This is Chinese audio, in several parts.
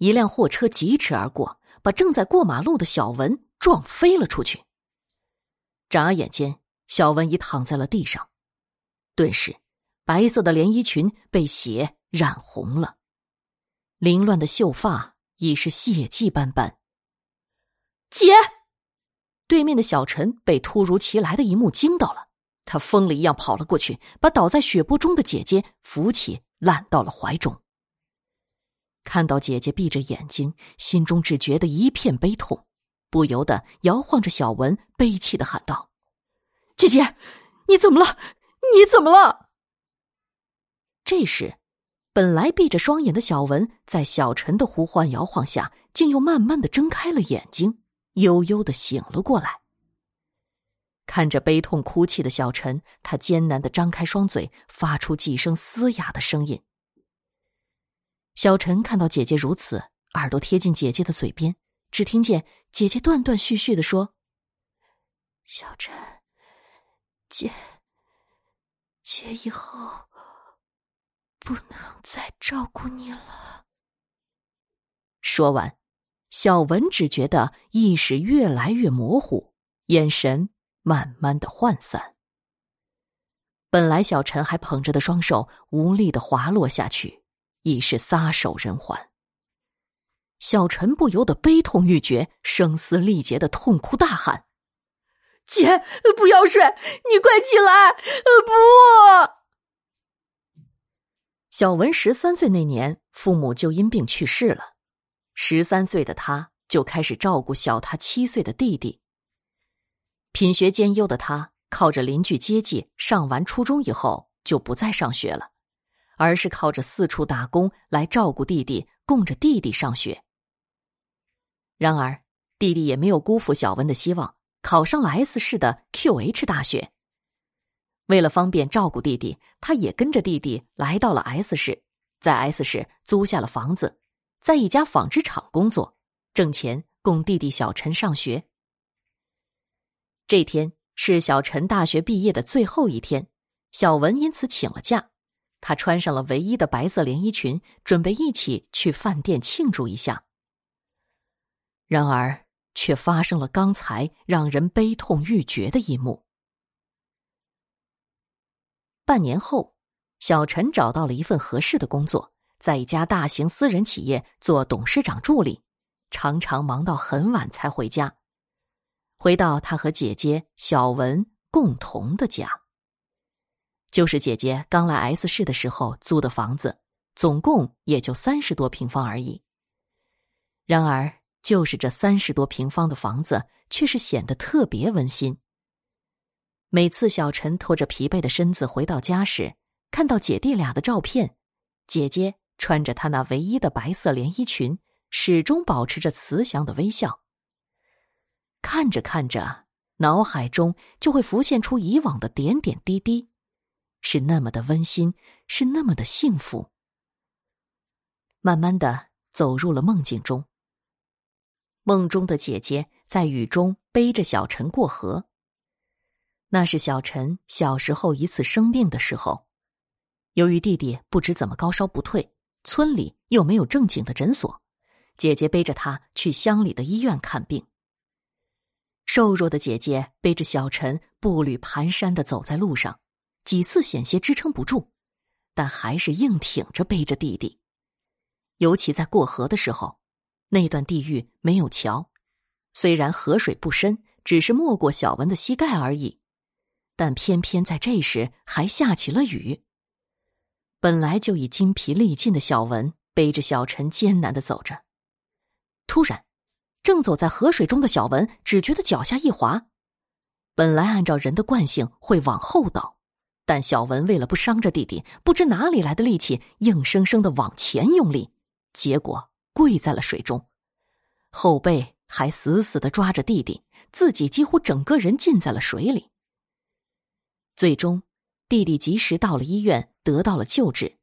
一辆货车疾驰而过，把正在过马路的小文撞飞了出去。眨眼间，小文已躺在了地上，顿时，白色的连衣裙被血染红了，凌乱的秀发已是血迹斑斑。姐，对面的小陈被突如其来的一幕惊到了，他疯了一样跑了过去，把倒在血泊中的姐姐扶起，揽到了怀中。看到姐姐闭着眼睛，心中只觉得一片悲痛，不由得摇晃着小文，悲泣的喊道：“姐姐，你怎么了？你怎么了？”这时，本来闭着双眼的小文，在小陈的呼唤摇晃下，竟又慢慢的睁开了眼睛，悠悠的醒了过来。看着悲痛哭泣的小陈，他艰难的张开双嘴，发出几声嘶哑的声音。小陈看到姐姐如此，耳朵贴近姐姐的嘴边，只听见姐姐断断续续的说：“小陈，姐，姐以后不能再照顾你了。”说完，小文只觉得意识越来越模糊，眼神慢慢的涣散。本来小陈还捧着的双手无力的滑落下去。已是撒手人寰。小陈不由得悲痛欲绝，声嘶力竭的痛哭大喊：“姐，不要睡，你快起来！不！”小文十三岁那年，父母就因病去世了。十三岁的他就开始照顾小他七岁的弟弟。品学兼优的他，靠着邻居接济，上完初中以后就不再上学了。而是靠着四处打工来照顾弟弟，供着弟弟上学。然而，弟弟也没有辜负小文的希望，考上了 S 市的 QH 大学。为了方便照顾弟弟，他也跟着弟弟来到了 S 市，在 S 市租下了房子，在一家纺织厂工作，挣钱供弟弟小陈上学。这天是小陈大学毕业的最后一天，小文因此请了假。他穿上了唯一的白色连衣裙，准备一起去饭店庆祝一下。然而，却发生了刚才让人悲痛欲绝的一幕。半年后，小陈找到了一份合适的工作，在一家大型私人企业做董事长助理，常常忙到很晚才回家，回到他和姐姐小文共同的家。就是姐姐刚来 S 市的时候租的房子，总共也就三十多平方而已。然而，就是这三十多平方的房子，却是显得特别温馨。每次小陈拖着疲惫的身子回到家时，看到姐弟俩的照片，姐姐穿着她那唯一的白色连衣裙，始终保持着慈祥的微笑。看着看着，脑海中就会浮现出以往的点点滴滴。是那么的温馨，是那么的幸福。慢慢的走入了梦境中。梦中的姐姐在雨中背着小陈过河。那是小陈小时候一次生病的时候，由于弟弟不知怎么高烧不退，村里又没有正经的诊所，姐姐背着他去乡里的医院看病。瘦弱的姐姐背着小陈，步履蹒跚的走在路上。几次险些支撑不住，但还是硬挺着背着弟弟。尤其在过河的时候，那段地域没有桥，虽然河水不深，只是没过小文的膝盖而已，但偏偏在这时还下起了雨。本来就已筋疲力尽的小文背着小陈艰难的走着，突然，正走在河水中的小文只觉得脚下一滑，本来按照人的惯性会往后倒。但小文为了不伤着弟弟，不知哪里来的力气，硬生生的往前用力，结果跪在了水中，后背还死死的抓着弟弟，自己几乎整个人浸在了水里。最终，弟弟及时到了医院，得到了救治。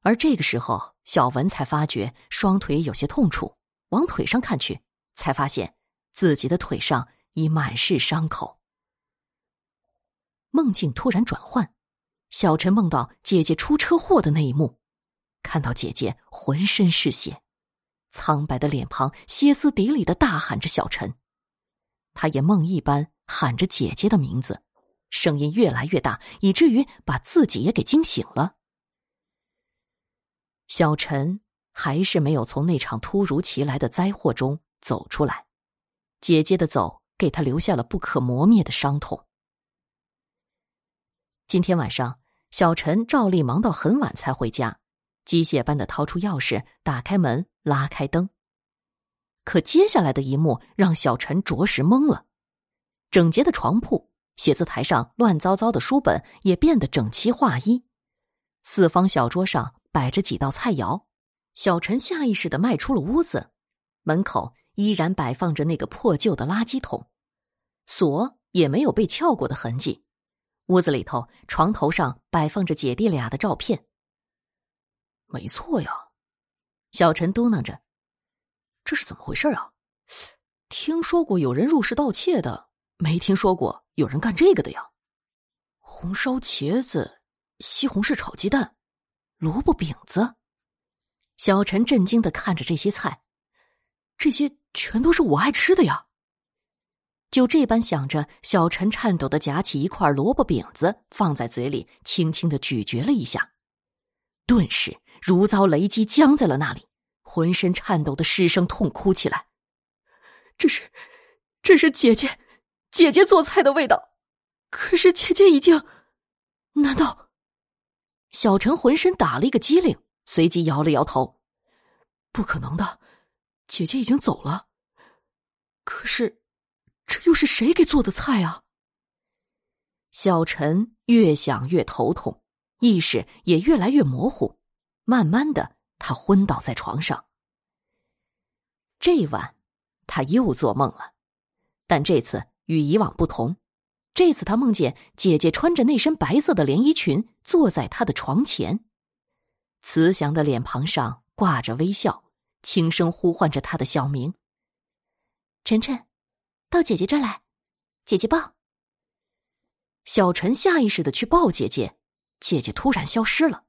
而这个时候，小文才发觉双腿有些痛楚，往腿上看去，才发现自己的腿上已满是伤口。梦境突然转换，小陈梦到姐姐出车祸的那一幕，看到姐姐浑身是血，苍白的脸庞，歇斯底里的大喊着小陈。他也梦一般喊着姐姐的名字，声音越来越大，以至于把自己也给惊醒了。小陈还是没有从那场突如其来的灾祸中走出来，姐姐的走给他留下了不可磨灭的伤痛。今天晚上，小陈照例忙到很晚才回家，机械般的掏出钥匙，打开门，拉开灯。可接下来的一幕让小陈着实懵了：整洁的床铺、写字台上乱糟糟的书本也变得整齐划一，四方小桌上摆着几道菜肴。小陈下意识的迈出了屋子，门口依然摆放着那个破旧的垃圾桶，锁也没有被撬过的痕迹。屋子里头，床头上摆放着姐弟俩的照片。没错呀，小陈嘟囔着。这是怎么回事啊？听说过有人入室盗窃的，没听说过有人干这个的呀。红烧茄子、西红柿炒鸡蛋、萝卜饼子。小陈震惊的看着这些菜，这些全都是我爱吃的呀。就这般想着，小陈颤抖的夹起一块萝卜饼子，放在嘴里，轻轻的咀嚼了一下，顿时如遭雷击，僵在了那里。浑身颤抖的失声痛哭起来。这是，这是姐姐，姐姐做菜的味道。可是姐姐已经，难道？小陈浑身打了一个激灵，随即摇了摇头：“不可能的，姐姐已经走了。可是，这又是谁给做的菜啊？”小陈越想越头痛，意识也越来越模糊，慢慢的。他昏倒在床上。这晚，他又做梦了，但这次与以往不同。这次他梦见姐姐穿着那身白色的连衣裙，坐在他的床前，慈祥的脸庞上挂着微笑，轻声呼唤着他的小名：“晨晨，到姐姐这来，姐姐抱。”小陈下意识的去抱姐姐，姐姐突然消失了。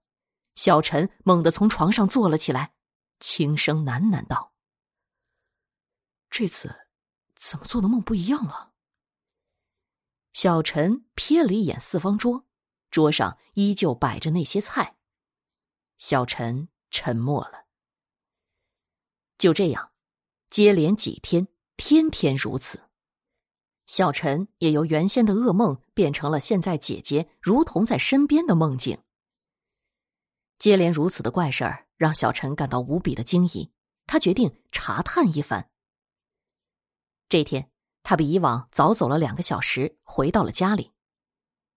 小陈猛地从床上坐了起来，轻声喃喃道：“这次怎么做的梦不一样了？”小陈瞥了一眼四方桌，桌上依旧摆着那些菜。小陈沉默了。就这样，接连几天，天天如此。小陈也由原先的噩梦变成了现在姐姐如同在身边的梦境。接连如此的怪事儿，让小陈感到无比的惊疑。他决定查探一番。这天，他比以往早走了两个小时，回到了家里。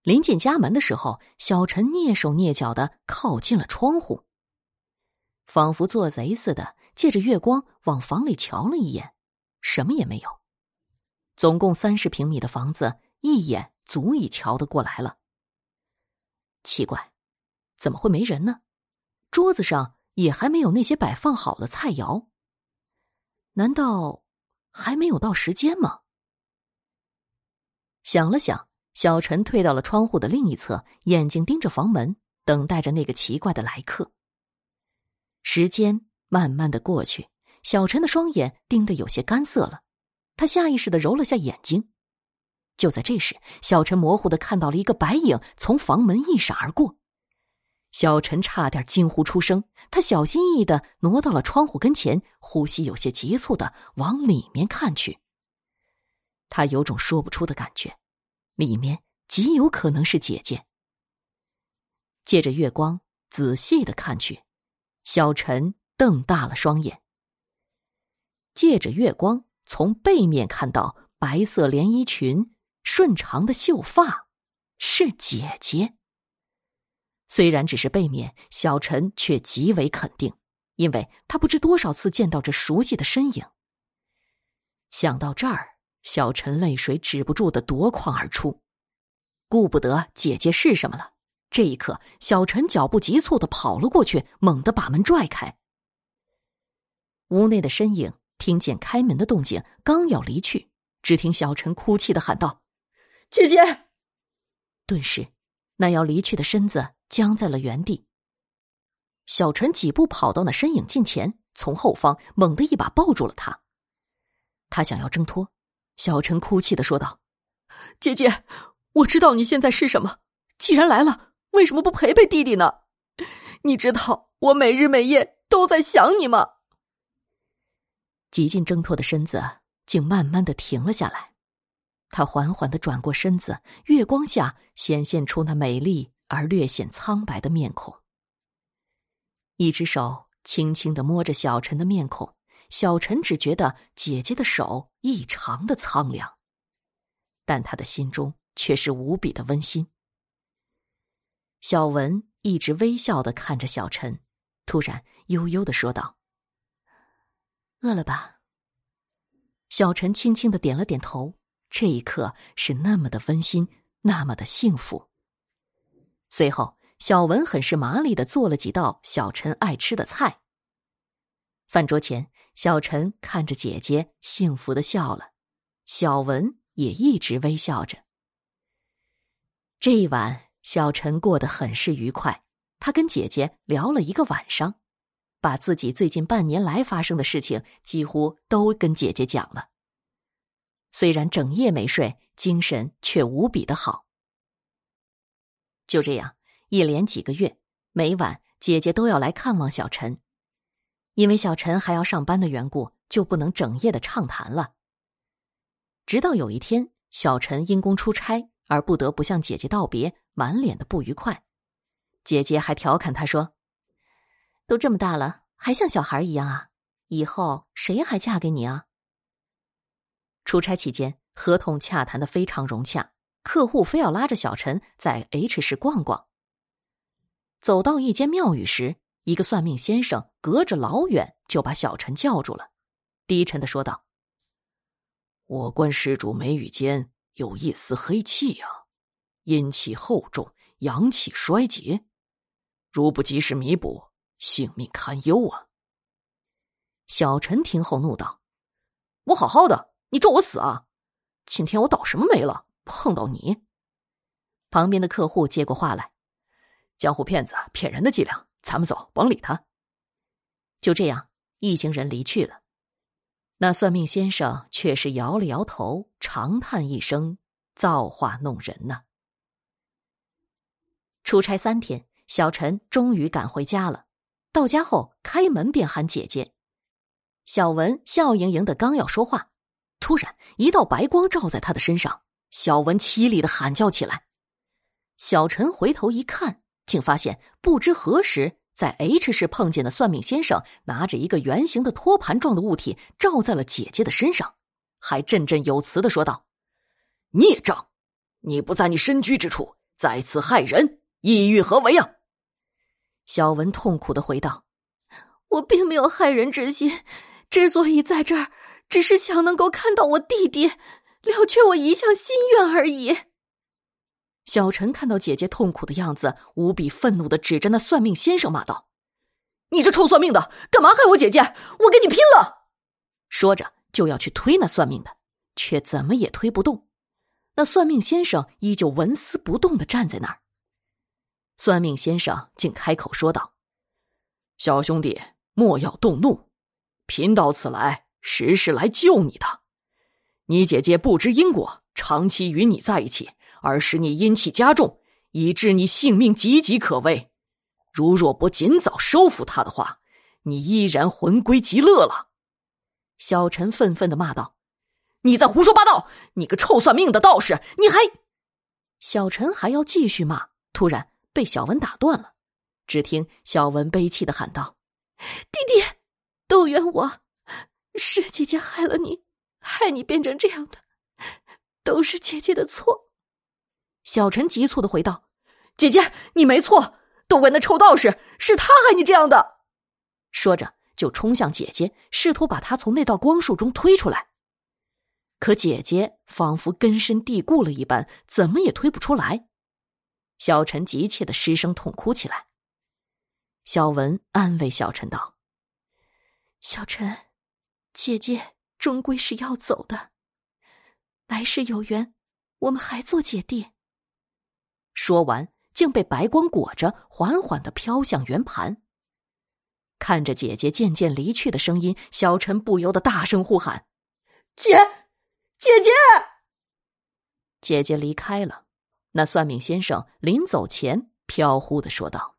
临近家门的时候，小陈蹑手蹑脚的靠近了窗户，仿佛做贼似的，借着月光往房里瞧了一眼，什么也没有。总共三十平米的房子，一眼足以瞧得过来了。奇怪，怎么会没人呢？桌子上也还没有那些摆放好的菜肴，难道还没有到时间吗？想了想，小陈退到了窗户的另一侧，眼睛盯着房门，等待着那个奇怪的来客。时间慢慢的过去，小陈的双眼盯得有些干涩了，他下意识的揉了下眼睛。就在这时，小陈模糊的看到了一个白影从房门一闪而过。小陈差点惊呼出声，他小心翼翼的挪到了窗户跟前，呼吸有些急促的往里面看去。他有种说不出的感觉，里面极有可能是姐姐。借着月光仔细的看去，小陈瞪大了双眼。借着月光从背面看到白色连衣裙、顺长的秀发，是姐姐。虽然只是背面，小陈却极为肯定，因为他不知多少次见到这熟悉的身影。想到这儿，小陈泪水止不住的夺眶而出，顾不得姐姐是什么了。这一刻，小陈脚步急促的跑了过去，猛地把门拽开。屋内的身影听见开门的动静，刚要离去，只听小陈哭泣的喊道：“姐姐！”顿时，那要离去的身子。僵在了原地。小陈几步跑到那身影近前，从后方猛地一把抱住了他。他想要挣脱，小陈哭泣的说道：“姐姐，我知道你现在是什么。既然来了，为什么不陪陪弟弟呢？你知道我每日每夜都在想你吗？”极尽挣脱的身子竟慢慢的停了下来，他缓缓的转过身子，月光下显现出那美丽而略显苍白的面孔。一只手轻轻的摸着小陈的面孔，小陈只觉得姐姐的手异常的苍凉，但他的心中却是无比的温馨。小文一直微笑的看着小陈，突然悠悠的说道：“饿了吧？”小陈轻轻的点了点头，这一刻是那么的温馨，那么的幸福。随后。小文很是麻利的做了几道小陈爱吃的菜。饭桌前，小陈看着姐姐，幸福的笑了，小文也一直微笑着。这一晚，小陈过得很是愉快，他跟姐姐聊了一个晚上，把自己最近半年来发生的事情几乎都跟姐姐讲了。虽然整夜没睡，精神却无比的好。就这样。一连几个月，每晚姐姐都要来看望小陈，因为小陈还要上班的缘故，就不能整夜的畅谈了。直到有一天，小陈因公出差而不得不向姐姐道别，满脸的不愉快。姐姐还调侃他说：“都这么大了，还像小孩一样啊！以后谁还嫁给你啊？”出差期间，合同洽谈的非常融洽，客户非要拉着小陈在 H 市逛逛。走到一间庙宇时，一个算命先生隔着老远就把小陈叫住了，低沉的说道：“我观施主眉宇间有一丝黑气呀，阴气厚重，阳气衰竭，如不及时弥补，性命堪忧啊！”小陈听后怒道：“我好好的，你咒我死啊？今天我倒什么霉了？碰到你！”旁边的客户接过话来。江湖骗子骗人的伎俩，咱们走，甭理他。就这样，一行人离去了。那算命先生却是摇了摇头，长叹一声：“造化弄人呐！”出差三天，小陈终于赶回家了。到家后，开门便喊姐姐。小文笑盈盈的，刚要说话，突然一道白光照在他的身上，小文凄厉的喊叫起来。小陈回头一看。竟发现不知何时在 H 市碰见的算命先生拿着一个圆形的托盘状的物体照在了姐姐的身上，还振振有词的说道：“孽障！你不在你身居之处，在此害人，意欲何为啊？”小文痛苦的回道：“我并没有害人之心，之所以在这儿，只是想能够看到我弟弟，了却我一厢心愿而已。”小陈看到姐姐痛苦的样子，无比愤怒的指着那算命先生骂道：“你这臭算命的，干嘛害我姐姐？我跟你拼了！”说着就要去推那算命的，却怎么也推不动。那算命先生依旧纹丝不动的站在那儿。算命先生竟开口说道：“小兄弟，莫要动怒，贫道此来，实是来救你的。你姐姐不知因果，长期与你在一起。”而使你阴气加重，以致你性命岌岌可危。如若不尽早收服他的话，你依然魂归极乐了。小陈愤愤的骂道：“你在胡说八道！你个臭算命的道士，你还……”小陈还要继续骂，突然被小文打断了。只听小文悲泣的喊道：“弟弟，都怨我，是姐姐害了你，害你变成这样的，都是姐姐的错。”小陈急促的回道：“姐姐，你没错，都怪那臭道士，是他害你这样的。”说着就冲向姐姐，试图把她从那道光束中推出来。可姐姐仿佛根深蒂固了一般，怎么也推不出来。小陈急切的失声痛哭起来。小文安慰小陈道：“小陈，姐姐终归是要走的，来世有缘，我们还做姐弟。”说完，竟被白光裹着，缓缓的飘向圆盘。看。着姐姐渐渐离去的声音，小陈不由得大声呼喊：“姐，姐姐！”姐姐离开了。那算命先生临走前飘忽的说道：“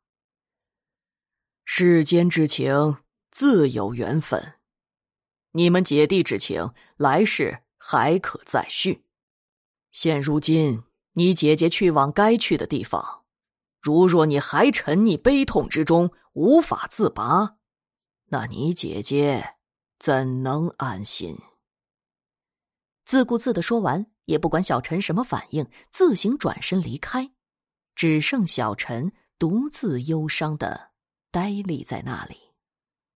世间之情自有缘分，你们姐弟之情来世还可再续。现如今，你姐姐去往该去的地方，如若你还沉溺悲痛之中无法自拔，那你姐姐怎能安心？”自顾自的说完。也不管小陈什么反应，自行转身离开，只剩小陈独自忧伤的呆立在那里。